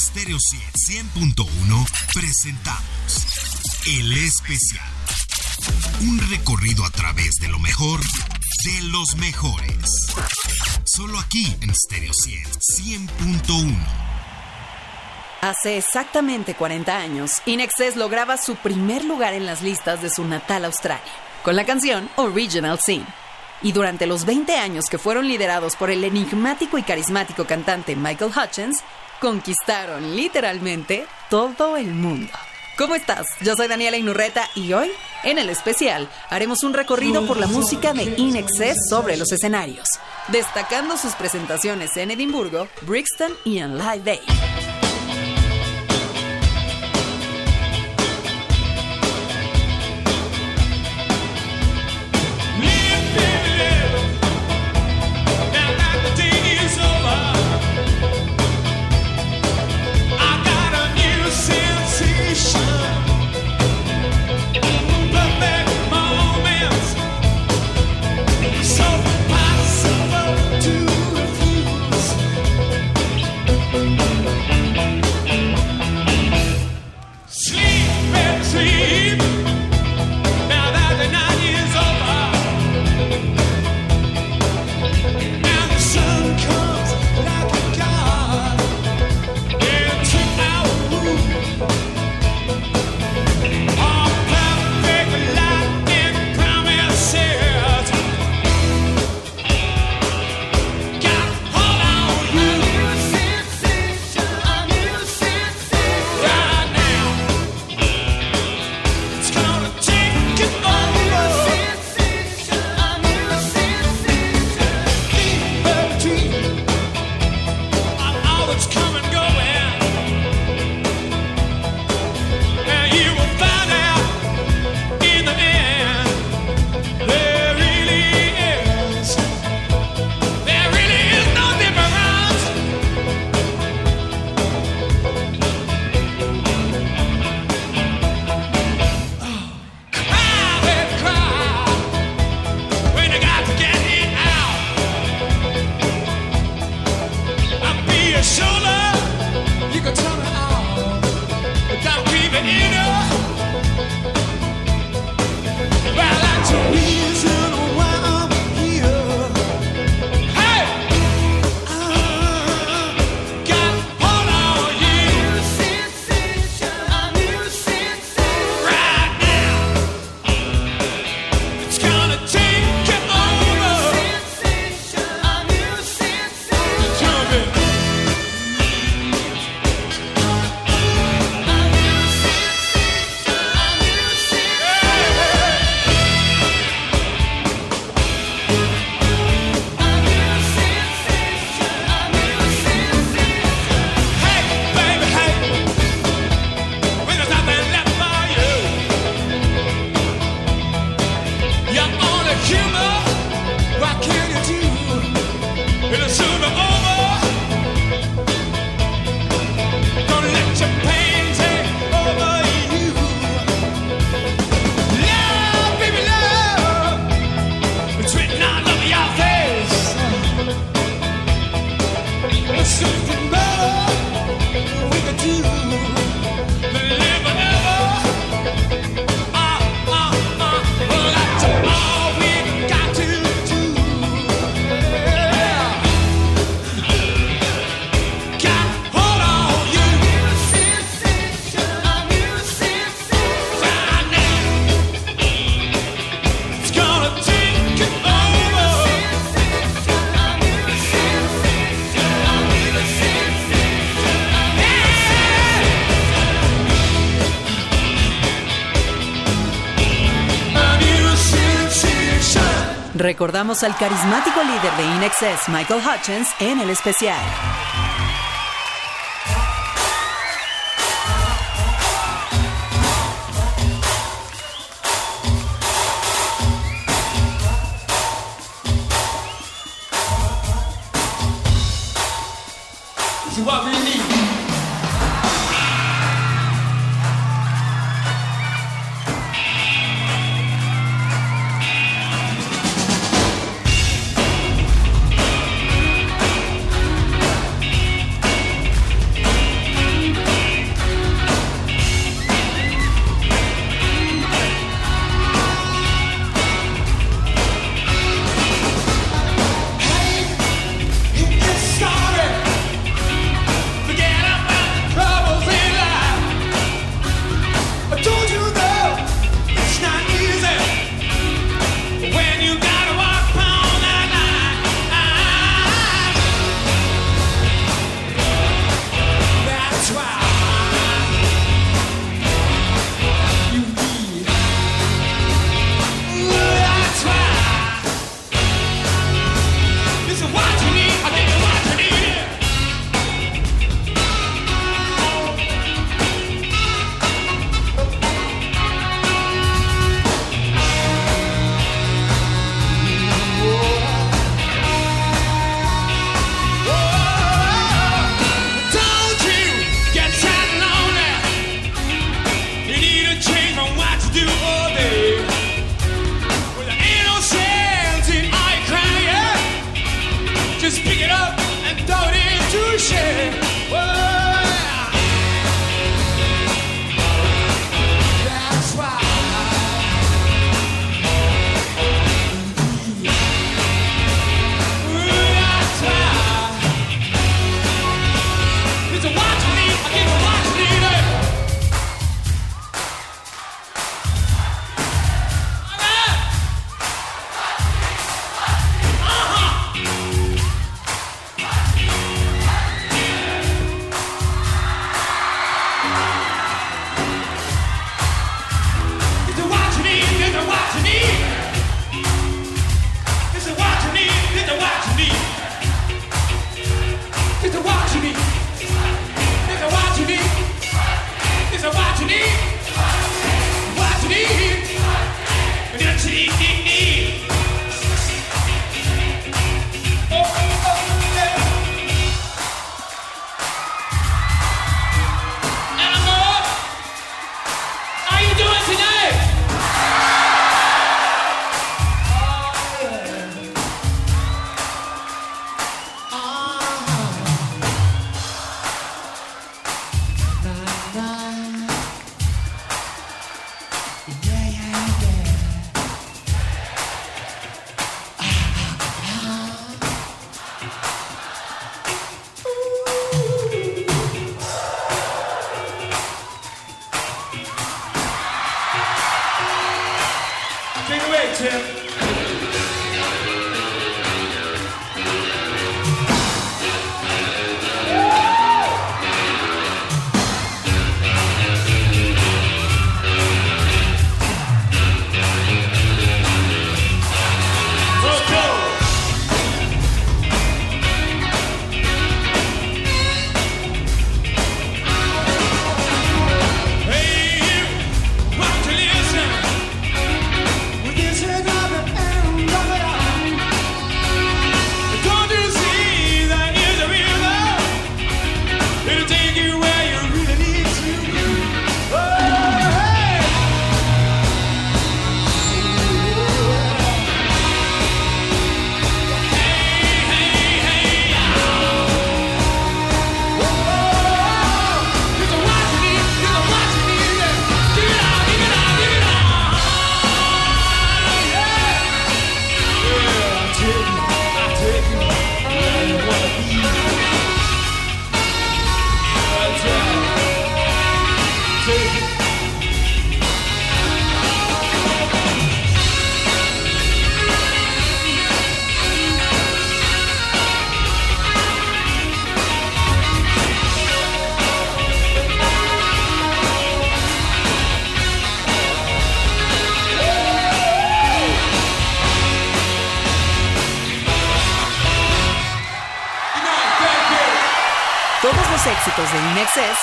Stereo 100.1 presentamos El Especial. Un recorrido a través de lo mejor de los mejores. Solo aquí en Stereo 100.1. Hace exactamente 40 años, Inexcess lograba su primer lugar en las listas de su natal Australia, con la canción Original Sin. Y durante los 20 años que fueron liderados por el enigmático y carismático cantante Michael Hutchins, conquistaron literalmente todo el mundo. ¿Cómo estás? Yo soy Daniela Inurreta y hoy, en el especial, haremos un recorrido por la música de Inexcess sobre los escenarios, destacando sus presentaciones en Edimburgo, Brixton y en Live Aid. Recordamos al carismático líder de Inexcess, Michael Hutchins, en el especial.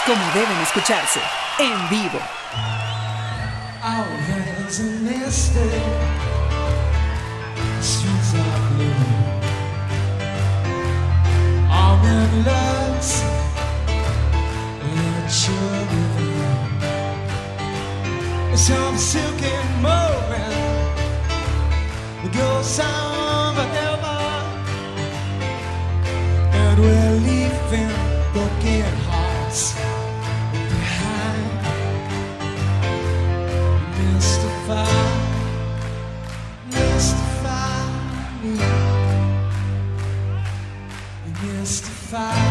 como deben escucharse, en vivo. Some silky moment goes on forever, and we're leaving the game. fire.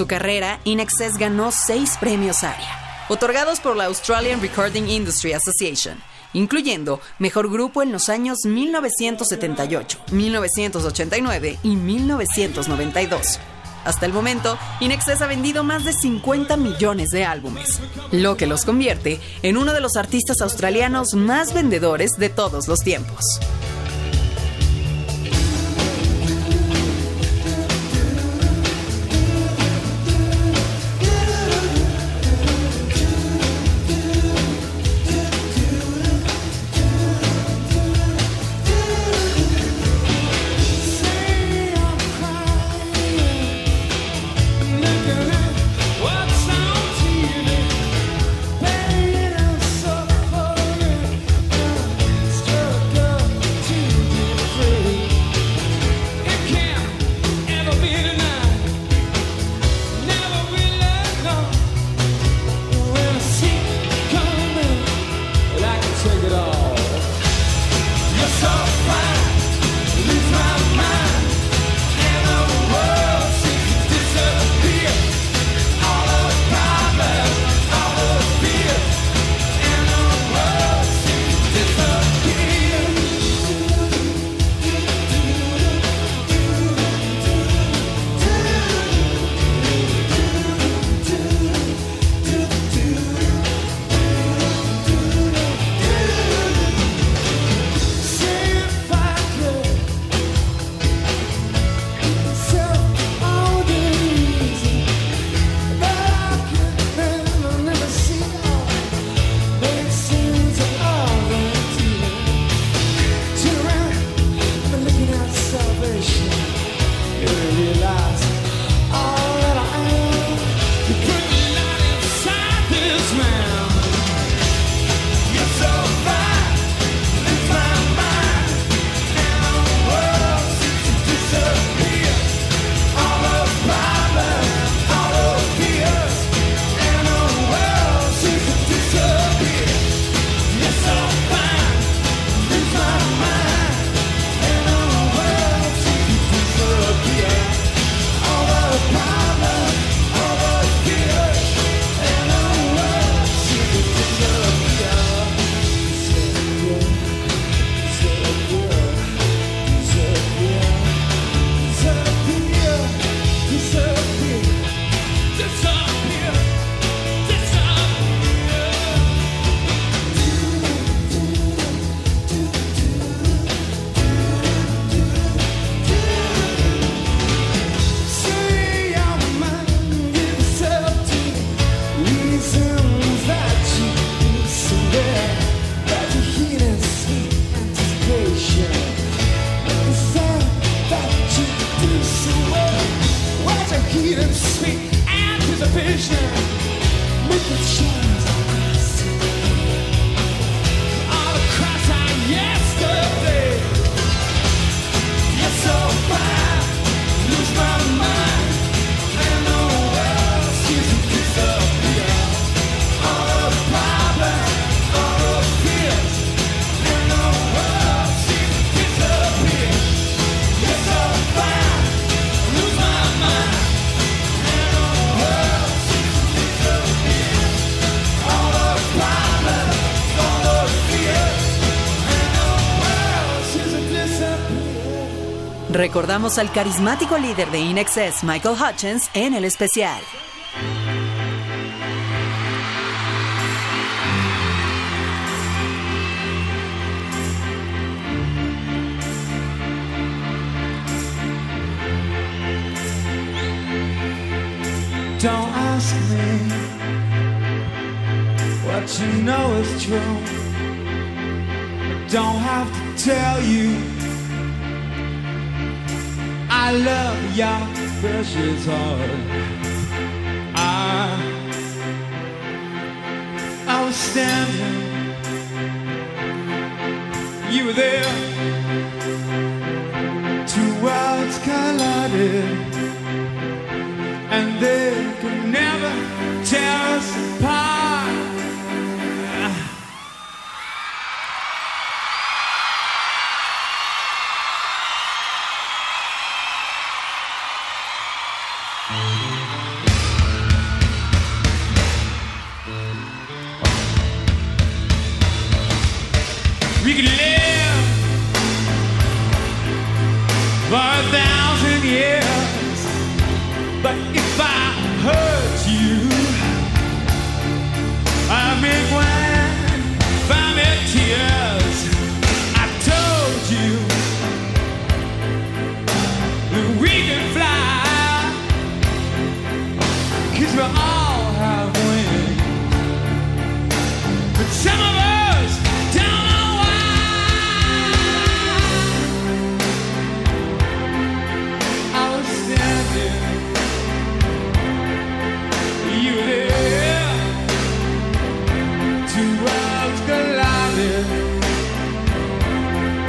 su carrera, In Excess ganó seis premios ARIA, otorgados por la Australian Recording Industry Association, incluyendo Mejor Grupo en los años 1978, 1989 y 1992. Hasta el momento, Inexcess ha vendido más de 50 millones de álbumes, lo que los convierte en uno de los artistas australianos más vendedores de todos los tiempos. Recordamos al carismático líder de INXS, Michael Hutchins, en el especial. Don't ask me what you know is true. I don't have to tell you. I love your precious heart. I, I was standing, you were there. Two worlds collided,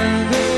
and the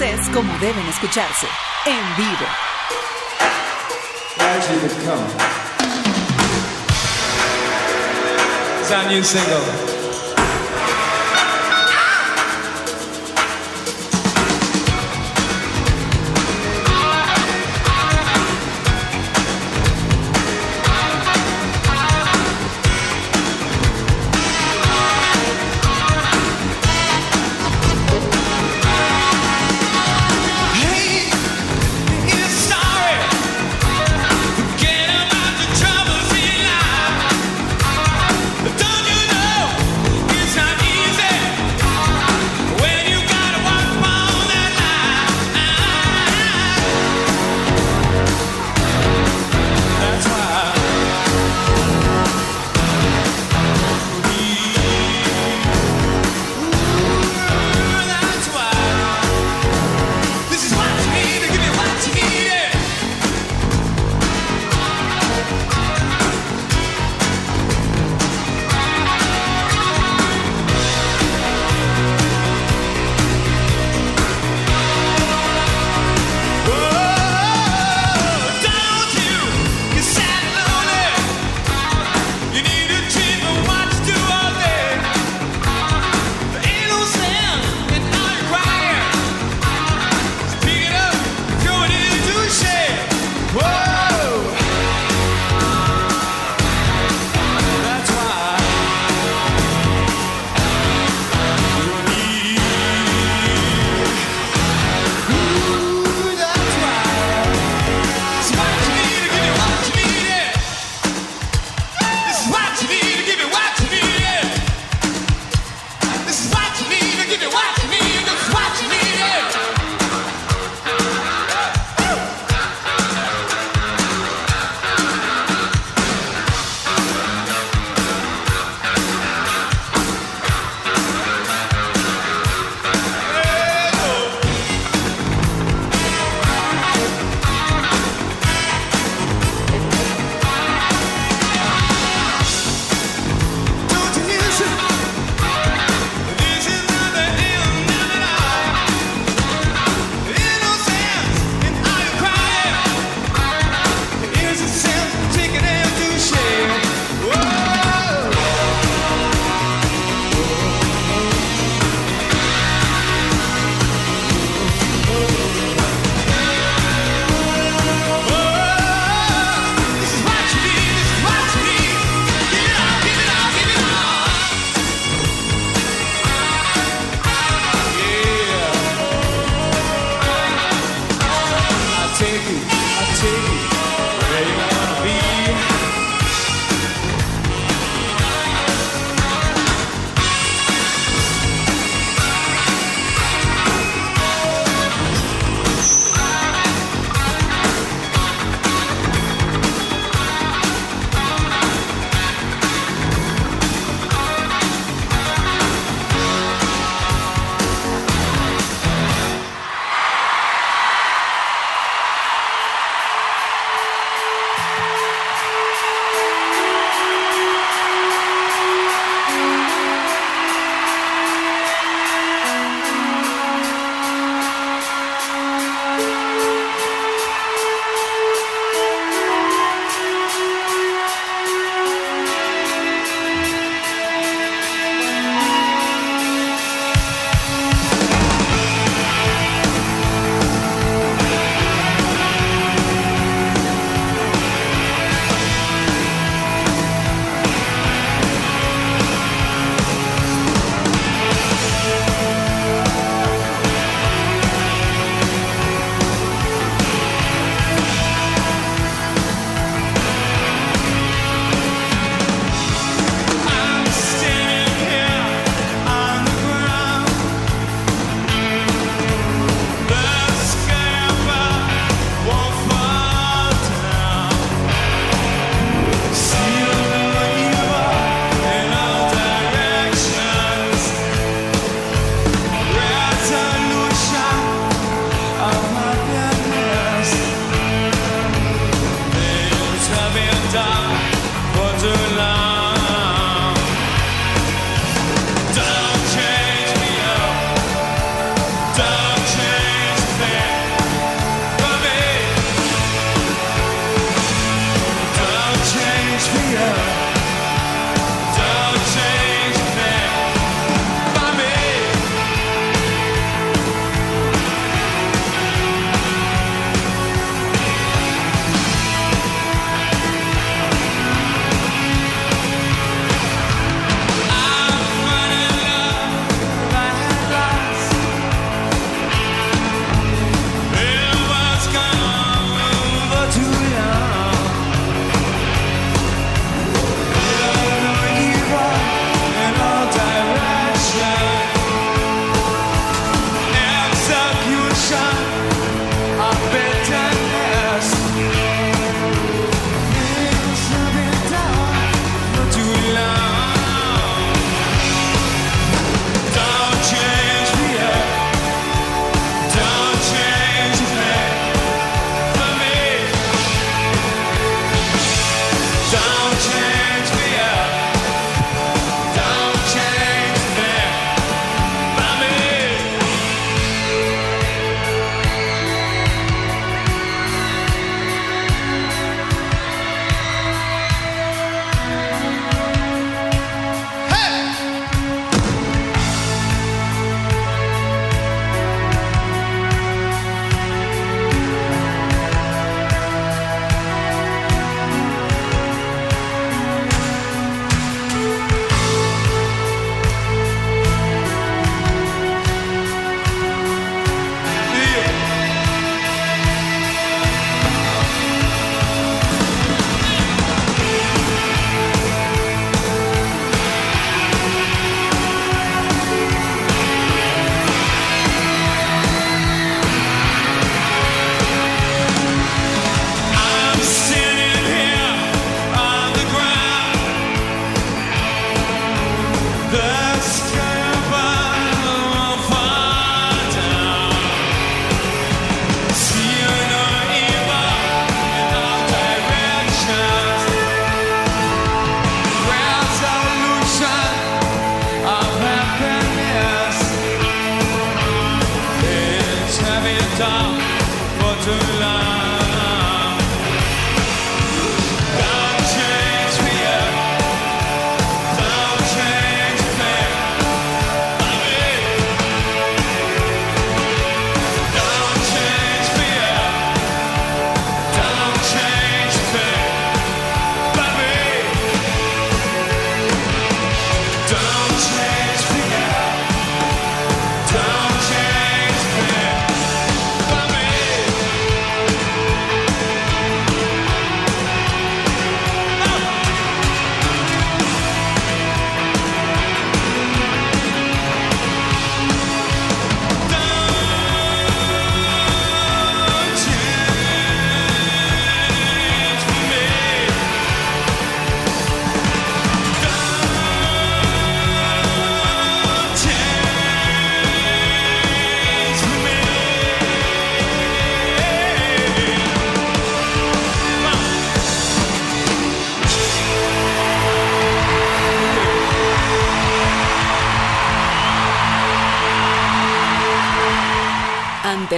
es como deben escucharse, en vivo. New single.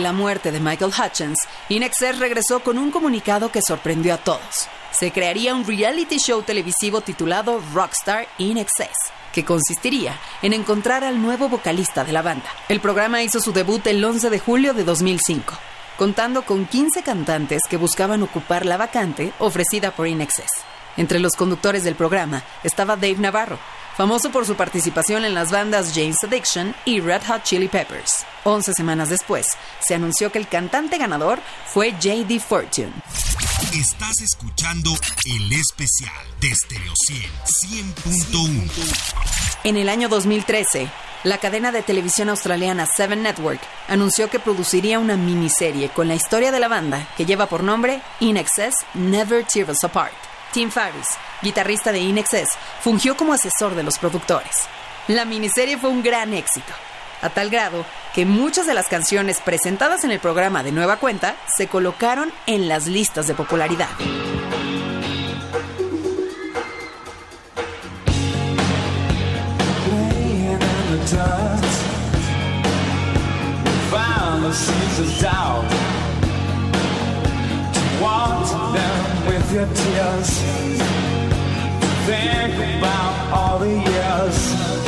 La muerte de Michael Hutchins, Inexcess regresó con un comunicado que sorprendió a todos. Se crearía un reality show televisivo titulado Rockstar In Excess, que consistiría en encontrar al nuevo vocalista de la banda. El programa hizo su debut el 11 de julio de 2005, contando con 15 cantantes que buscaban ocupar la vacante ofrecida por Inexcess. Entre los conductores del programa estaba Dave Navarro, famoso por su participación en las bandas James Addiction y Red Hot Chili Peppers. Once semanas después, se anunció que el cantante ganador fue J.D. Fortune. Estás escuchando el especial de Stereo 100 100.1. En el año 2013, la cadena de televisión australiana Seven Network anunció que produciría una miniserie con la historia de la banda que lleva por nombre In Excess Never Tear Us Apart. Tim Farris, guitarrista de In Excess, fungió como asesor de los productores. La miniserie fue un gran éxito, a tal grado que muchas de las canciones presentadas en el programa de Nueva Cuenta se colocaron en las listas de popularidad. your tears. Think about all the years.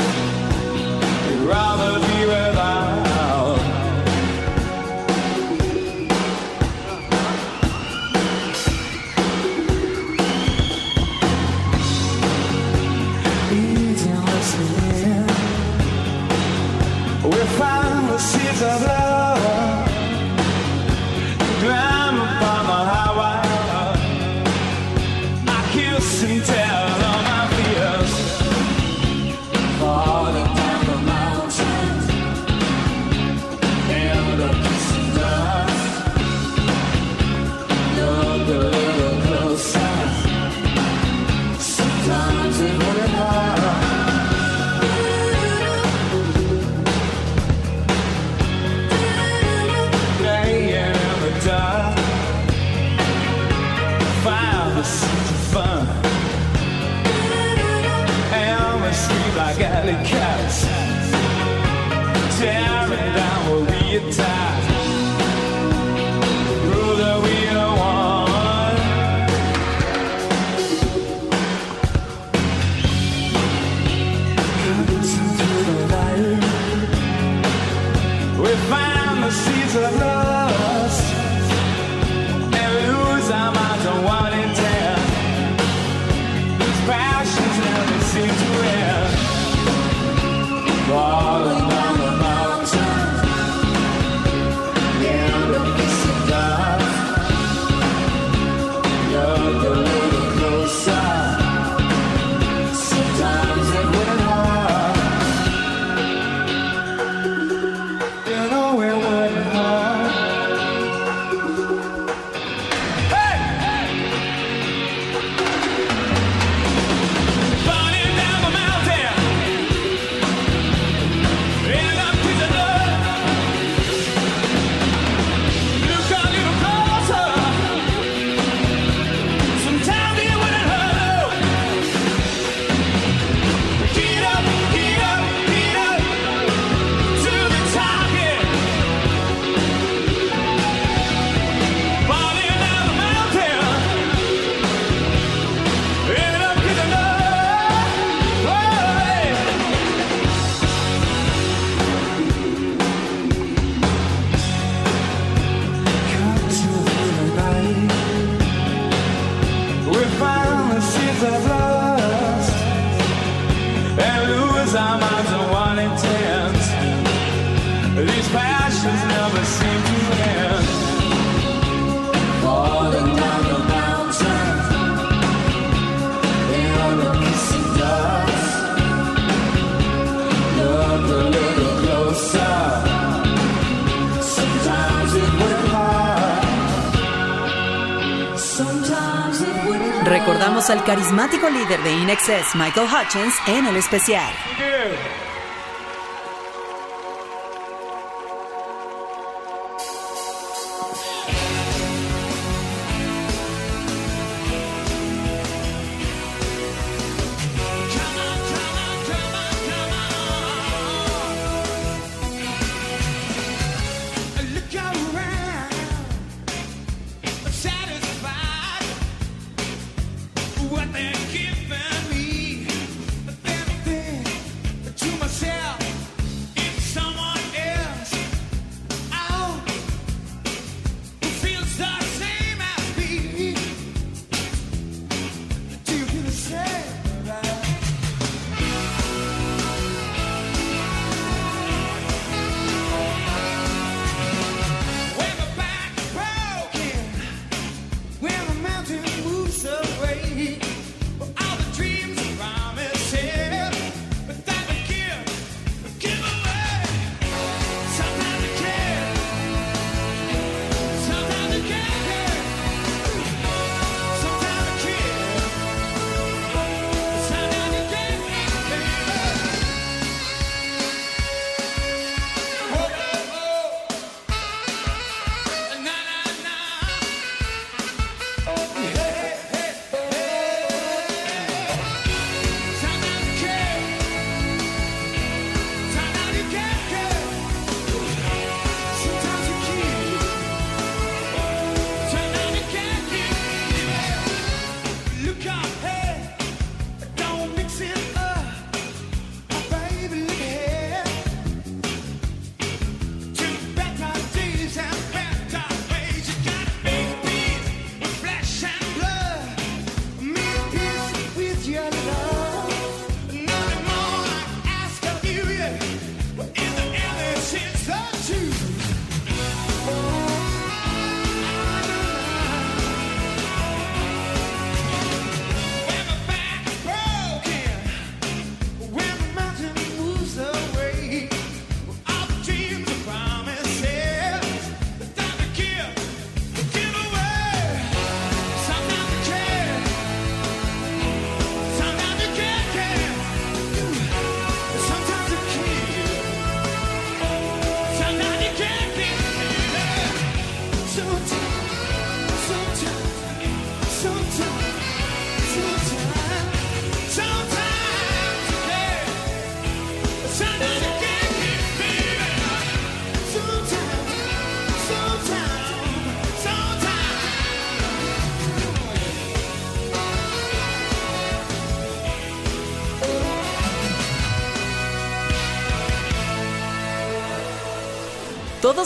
carismático líder de INXS, Michael Hutchins, en el especial.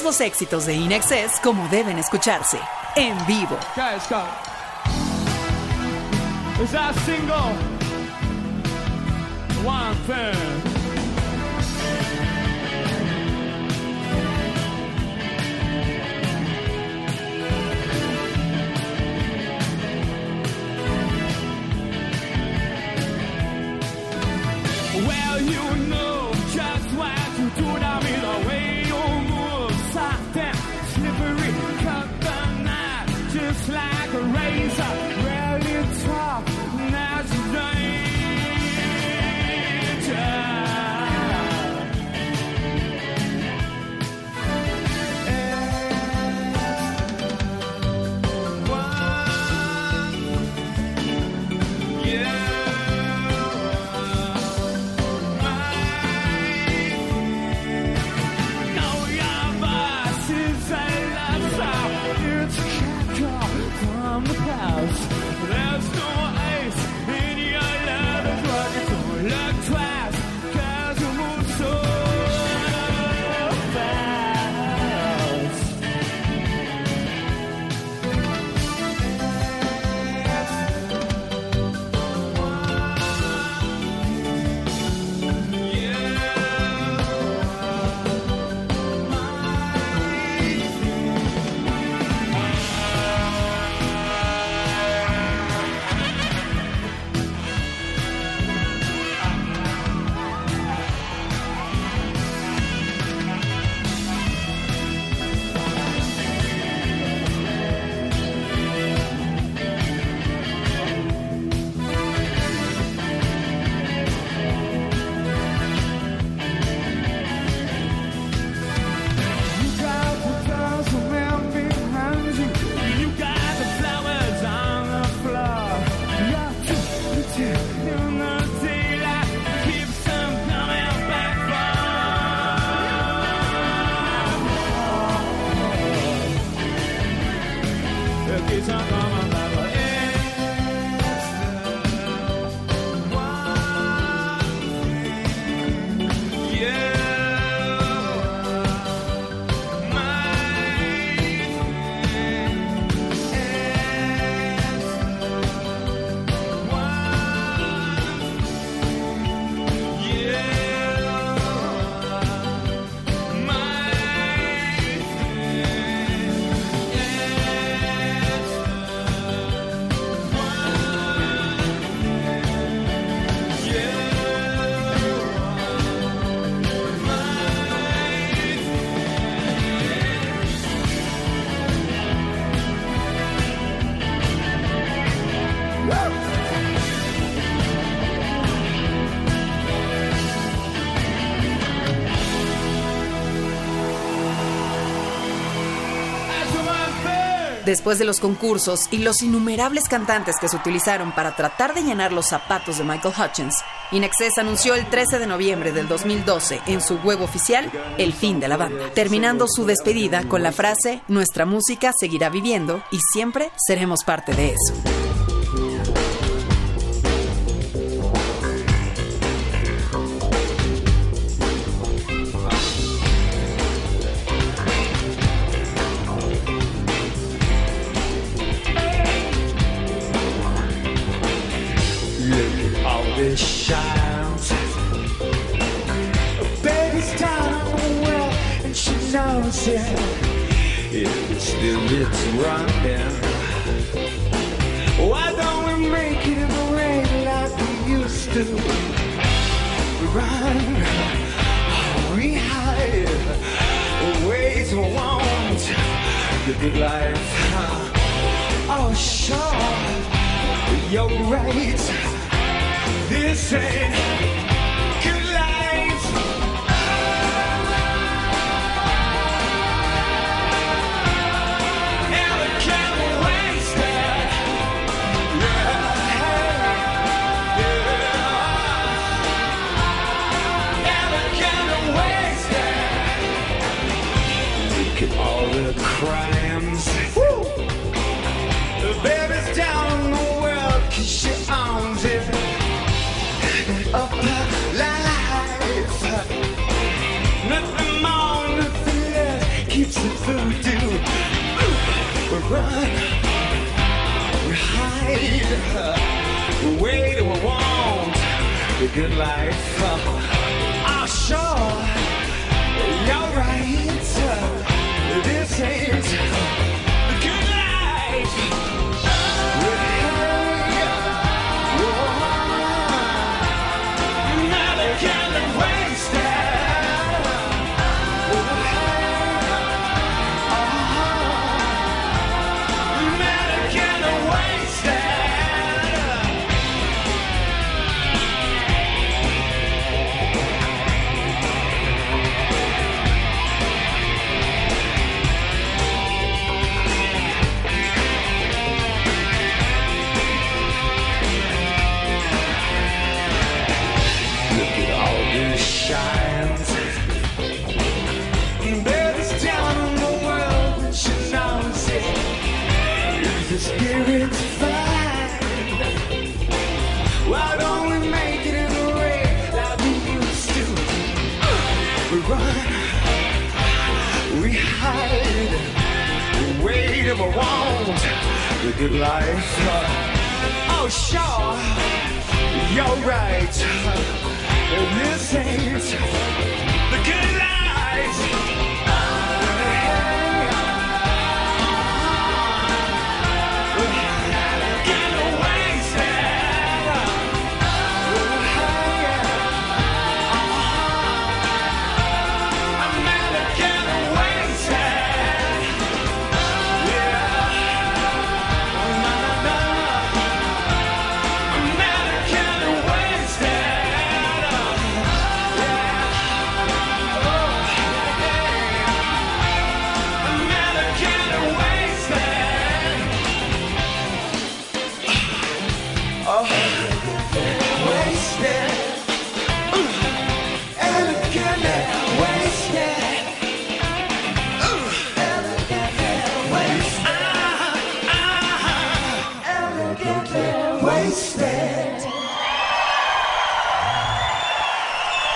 Los éxitos de Inexcess como deben escucharse, en vivo. Shaka. Después de los concursos y los innumerables cantantes que se utilizaron para tratar de llenar los zapatos de Michael Hutchins, Inexcess anunció el 13 de noviembre del 2012 en su web oficial el fin de la banda, terminando su despedida con la frase Nuestra música seguirá viviendo y siempre seremos parte de eso. Knows it. It still it's running. Why don't we make it rain like we used to? Run, we hide, ways we want the good life. Oh, sure. You're right. This ain't the crimes. Woo! The baby's down the world, kiss your arms if up her life. Nothing more, nothing less keeps the voodoo. We Run, we hide, we wait, we want the good life. change.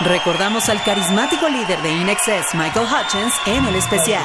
Recordamos al carismático líder de INXS, Michael Hutchins, en el especial.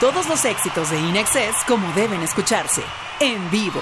Todos los éxitos de In Excess como deben escucharse, en vivo.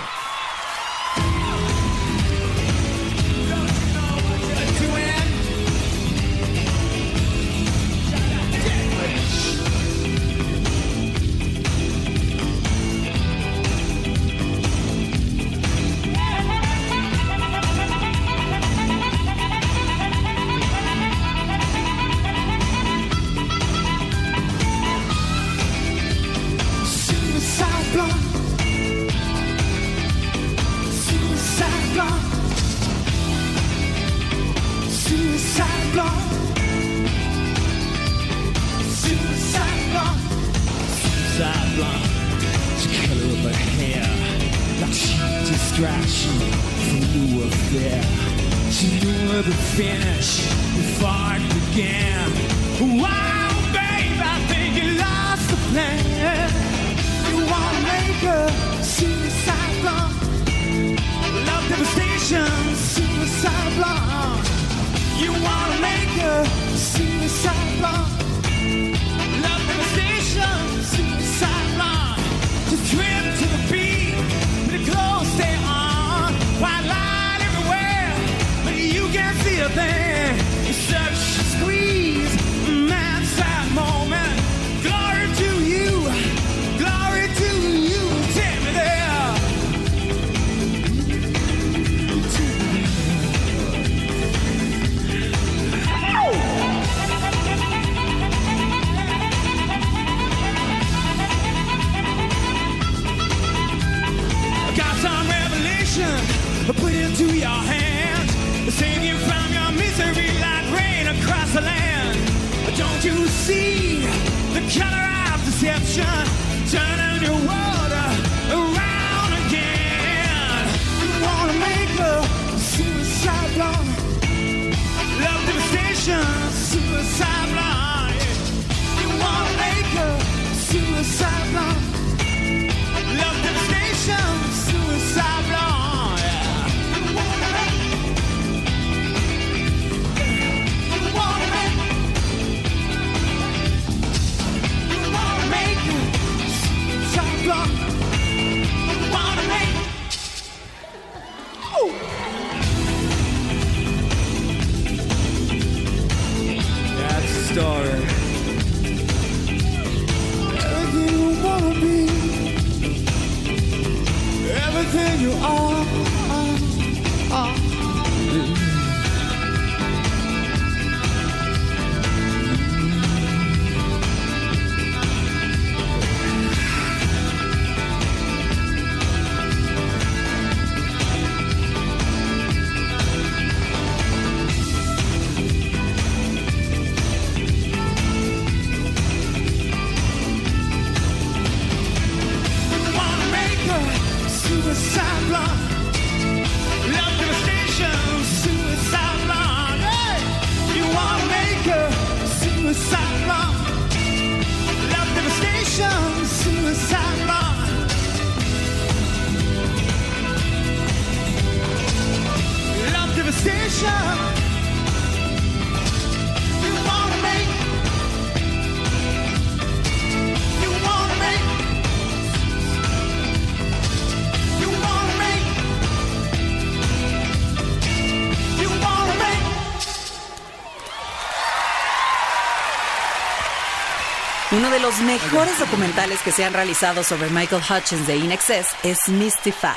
Mejores documentales que se han realizado sobre Michael Hutchins de In Excess es Mystify,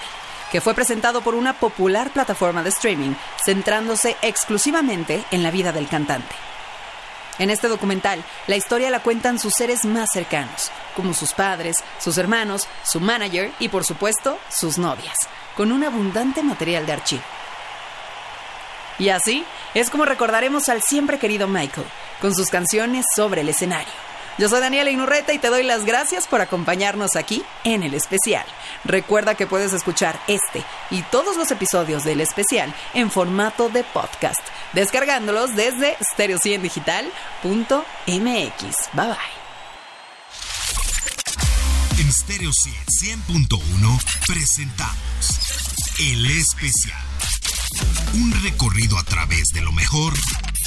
que fue presentado por una popular plataforma de streaming centrándose exclusivamente en la vida del cantante. En este documental, la historia la cuentan sus seres más cercanos, como sus padres, sus hermanos, su manager y, por supuesto, sus novias, con un abundante material de archivo. Y así es como recordaremos al siempre querido Michael, con sus canciones sobre el escenario. Yo soy Daniela Inurreta y te doy las gracias por acompañarnos aquí en el especial. Recuerda que puedes escuchar este y todos los episodios del especial en formato de podcast, descargándolos desde stereociendigital.mx. Bye bye. En Stereo 100.1 presentamos El Especial. Un recorrido a través de lo mejor